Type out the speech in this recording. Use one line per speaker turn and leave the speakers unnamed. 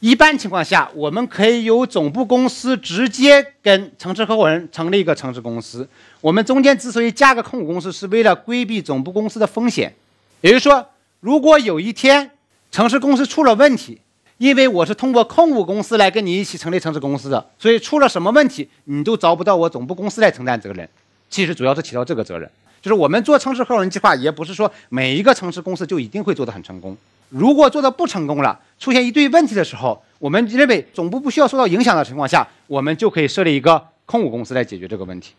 一般情况下，我们可以由总部公司直接跟城市合伙人成立一个城市公司。我们中间之所以加个控股公司，是为了规避总部公司的风险。也就是说，如果有一天城市公司出了问题，因为我是通过控股公司来跟你一起成立城市公司的，所以出了什么问题，你都找不到我总部公司来承担责任。其实主要是起到这个责任，就是我们做城市合伙人计划，也不是说每一个城市公司就一定会做得很成功。如果做的不成功了，出现一堆问题的时候，我们认为总部不需要受到影响的情况下，我们就可以设立一个控股公司来解决这个问题。